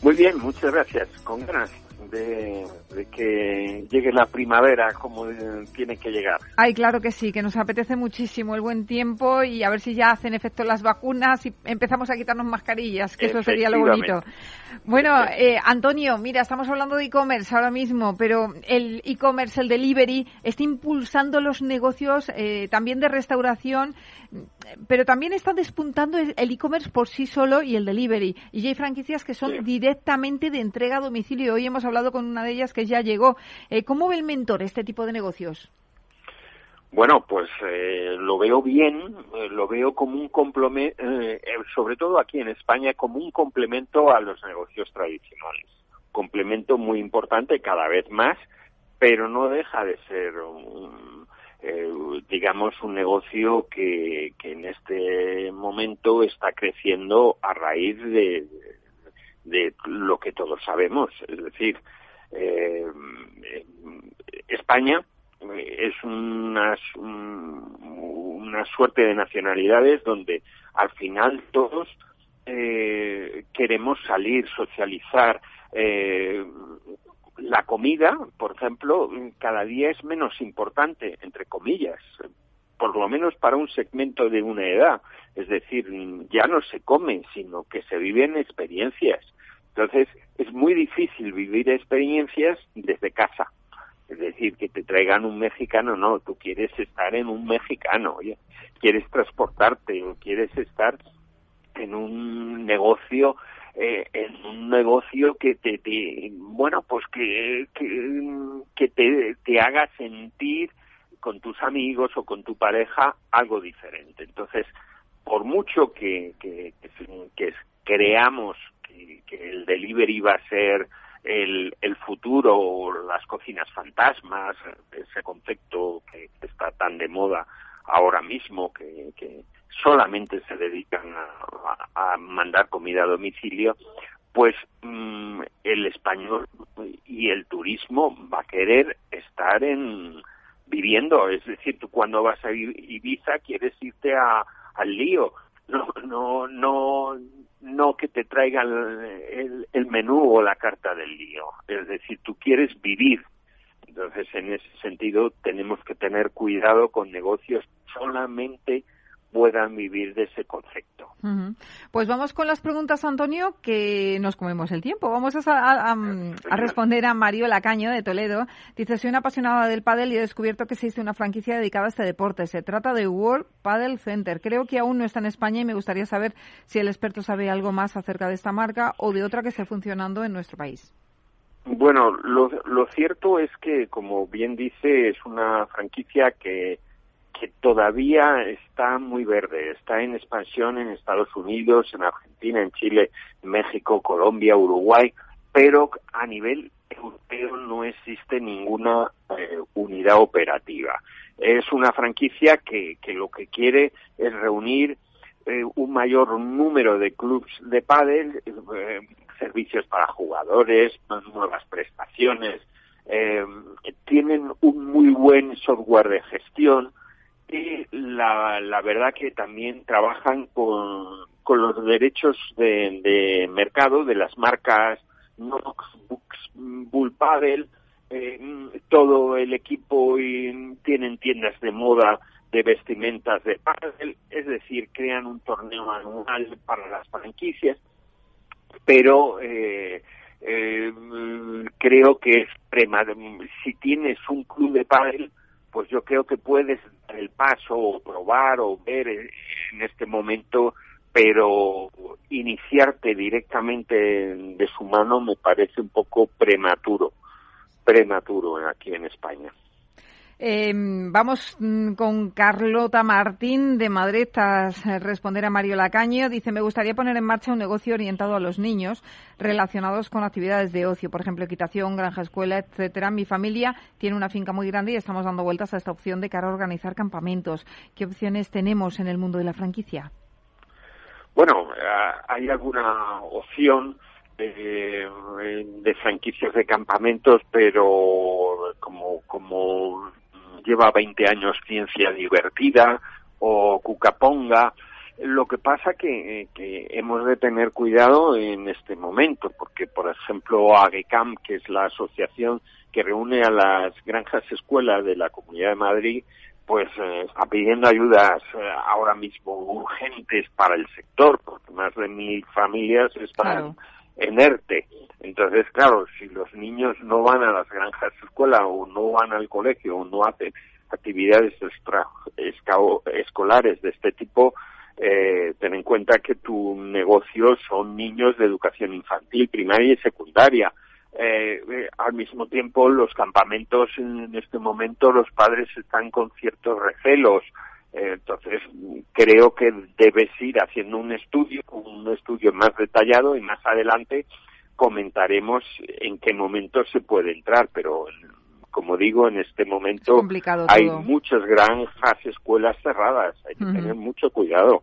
Muy bien, muchas gracias. Con ganas de, de que llegue la primavera como eh, tiene que llegar. Ay, claro que sí, que nos apetece muchísimo el buen tiempo y a ver si ya hacen efecto las vacunas y empezamos a quitarnos mascarillas, que eso sería lo bonito. Bueno, eh, Antonio, mira, estamos hablando de e-commerce ahora mismo, pero el e-commerce, el delivery, está impulsando los negocios eh, también de restauración, pero también está despuntando el e-commerce por sí solo y el delivery. Y ya hay franquicias que son directamente de entrega a domicilio. Hoy hemos hablado con una de ellas que ya llegó. Eh, ¿Cómo ve el mentor este tipo de negocios? Bueno, pues eh, lo veo bien, eh, lo veo como un complemento, sobre todo aquí en España, como un complemento a los negocios tradicionales. Complemento muy importante cada vez más, pero no deja de ser un, eh, digamos, un negocio que, que en este momento está creciendo a raíz de, de lo que todos sabemos. Es decir, eh, España es una, una suerte de nacionalidades donde al final todos eh, queremos salir, socializar. Eh, la comida, por ejemplo, cada día es menos importante, entre comillas, por lo menos para un segmento de una edad. Es decir, ya no se come, sino que se viven experiencias. Entonces, es muy difícil vivir experiencias desde casa. Es decir, que te traigan un mexicano, no, tú quieres estar en un mexicano, oye, quieres transportarte o quieres estar en un negocio eh, en un negocio que te, bueno pues que que, te, te haga sentir con tus amigos o con tu pareja algo diferente. Entonces por mucho que, que, que creamos que, el delivery va a ser el, el futuro las cocinas fantasmas, ese concepto que está tan de moda ahora mismo, que, solamente se dedican a, mandar comida a domicilio, pues mm, el español y el turismo va a querer estar en viviendo, es decir, tú cuando vas a Ibiza quieres irte a, al lío, no, no, no, no que te traigan el, el menú o la carta del lío, es decir, tú quieres vivir entonces, en ese sentido, tenemos que tener cuidado con negocios solamente puedan vivir de ese concepto. Pues vamos con las preguntas, Antonio, que nos comemos el tiempo. Vamos a, responder a Mario Lacaño de Toledo. Dice, soy una apasionada del pádel y he descubierto que existe una franquicia dedicada a este deporte. Se trata de World Paddle Center. Creo que aún no está en España y me gustaría saber si el experto sabe algo más acerca de esta marca o de otra que esté funcionando en nuestro país. Bueno, lo, cierto es que, como bien dice, es una franquicia que que todavía está muy verde, está en expansión en Estados Unidos, en Argentina, en Chile, México, Colombia, Uruguay, pero a nivel europeo no existe ninguna eh, unidad operativa. Es una franquicia que, que lo que quiere es reunir eh, un mayor número de clubs de pádel, eh, servicios para jugadores, nuevas prestaciones, tienen un muy buen software de gestión, y la, la verdad que también trabajan con, con los derechos de, mercado de las marcas Nox, Books, Bull Paddle, eh, todo el equipo y tienen tiendas de moda de vestimentas de paddle, es decir, crean un torneo anual para las franquicias, pero eh, eh, creo que es si tienes un club de paddle, pues yo creo que puedes dar el paso o probar o ver en este momento, pero iniciarte directamente de su mano me parece un poco prematuro, prematuro aquí en España. Eh, vamos mm, con Carlota Martín de Madrid tras eh, responder a Mario Lacaño. Dice, me gustaría poner en marcha un negocio orientado a los niños relacionados con actividades de ocio, por ejemplo, equitación, granja escuela, etcétera. Mi familia tiene una finca muy grande y estamos dando vueltas a esta opción de cara a organizar campamentos. ¿Qué opciones tenemos en el mundo de la franquicia? Bueno, eh, hay alguna opción de, de franquicias de campamentos, pero como, como lleva 20 años Ciencia Divertida o Cucaponga. Lo que pasa que, que hemos de tener cuidado en este momento, porque, por ejemplo, AGECAM, que es la asociación que reúne a las granjas escuelas de la Comunidad de Madrid, pues eh, está pidiendo ayudas eh, ahora mismo urgentes para el sector, porque más de mil familias están en ERTE. Entonces, claro, si los niños no van a las granjas de escuela o no van al colegio o no hacen actividades extra, escolares de este tipo, eh, ten en cuenta que tu negocio son niños de educación infantil, primaria y secundaria. Eh, eh, al mismo tiempo, los campamentos en este momento, los padres están con ciertos recelos. Entonces, creo que debes ir haciendo un estudio, un estudio más detallado y más adelante comentaremos en qué momento se puede entrar, pero como digo, en este momento hay muchas granjas, escuelas cerradas, hay que tener mucho cuidado.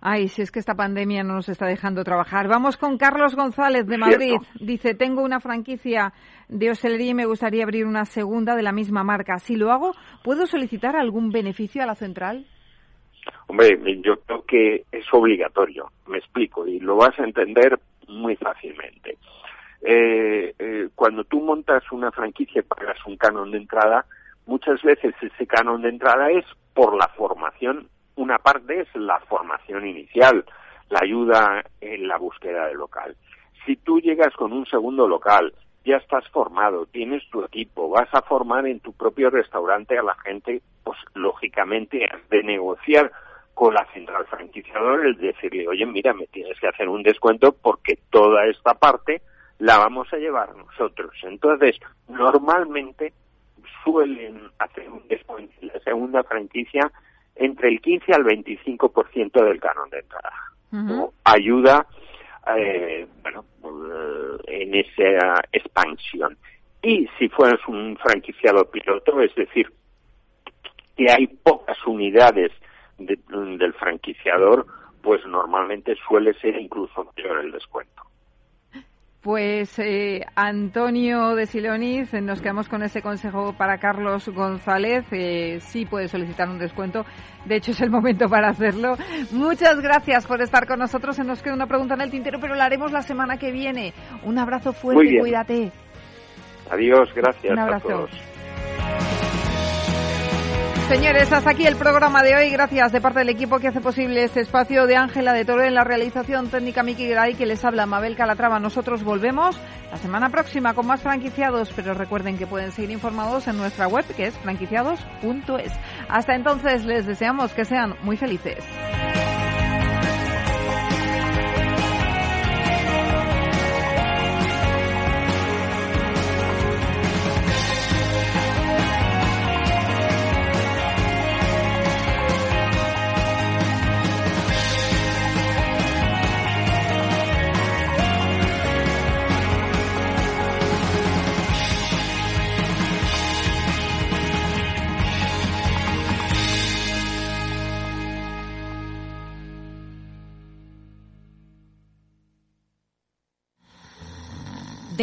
Ay, si es que esta pandemia no nos está dejando trabajar. Vamos con Carlos González de Madrid. Dice, tengo una franquicia de hostelería y me gustaría abrir una segunda de la misma marca. Si lo hago, ¿puedo solicitar algún beneficio a la central? Hombre, yo creo que es obligatorio, me explico, y lo vas a entender muy fácilmente. Eh, eh, cuando tú montas una franquicia y pagas un canon de entrada, muchas veces ese canon de entrada es por la formación, parte es la formación inicial, la ayuda en la búsqueda del local. Si tú llegas con un segundo local, ya estás formado, tienes tu equipo, vas a formar en tu propio restaurante a la gente, pues lógicamente has de negociar con la central franquiciadora el decirle, oye, mira, me tienes que hacer un descuento porque toda esta parte la vamos a llevar nosotros. Entonces, normalmente suelen hacer un descuento en la segunda franquicia entre el 15 al 25% del canon de entrada. Ayuda eh, bueno, eh, en esa expansión. Y si fueras un franquiciado piloto, es decir, que hay pocas unidades del franquiciador, pues normalmente suele ser incluso mayor el descuento. Pues eh, Antonio de Siloniz, nos quedamos con ese consejo para Carlos González. Eh, sí puede solicitar un descuento. De hecho, es el momento para hacerlo. Muchas gracias por estar con nosotros. Se nos queda una pregunta en el tintero, pero la haremos la semana que viene. Un abrazo fuerte, cuídate. Adiós, gracias a todos. Señores, hasta aquí el programa de hoy. Gracias de parte del equipo que hace posible este espacio de Ángela de Toro en la realización técnica Miki Gray, que les habla Mabel Calatrava. Nosotros volvemos la semana próxima con más franquiciados, pero recuerden que pueden seguir informados en nuestra web que es franquiciados.es. Hasta entonces les deseamos que sean muy felices.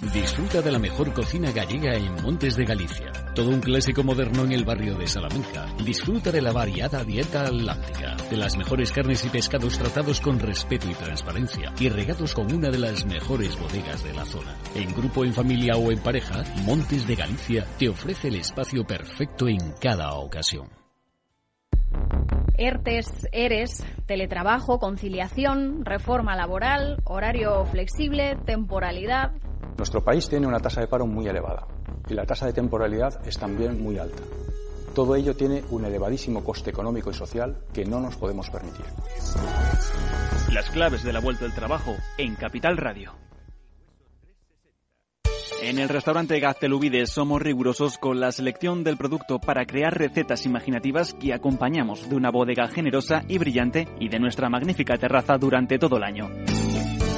Disfruta de la mejor cocina gallega en Montes de Galicia. Todo un clásico moderno en el barrio de Salamanca. Disfruta de la variada dieta atlántica, de las mejores carnes y pescados tratados con respeto y transparencia y regados con una de las mejores bodegas de la zona. En grupo, en familia o en pareja, Montes de Galicia te ofrece el espacio perfecto en cada ocasión. ERTES, ERES, teletrabajo, conciliación, reforma laboral, horario flexible, temporalidad. Nuestro país tiene una tasa de paro muy elevada y la tasa de temporalidad es también muy alta. Todo ello tiene un elevadísimo coste económico y social que no nos podemos permitir. Las claves de la vuelta del trabajo en Capital Radio. En el restaurante Gaztelubides somos rigurosos con la selección del producto para crear recetas imaginativas que acompañamos de una bodega generosa y brillante y de nuestra magnífica terraza durante todo el año.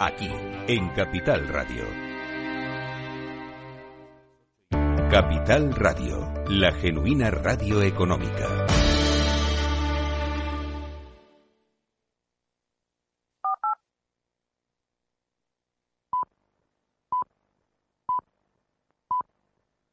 Aquí, en Capital Radio. Capital Radio, la genuina radio económica.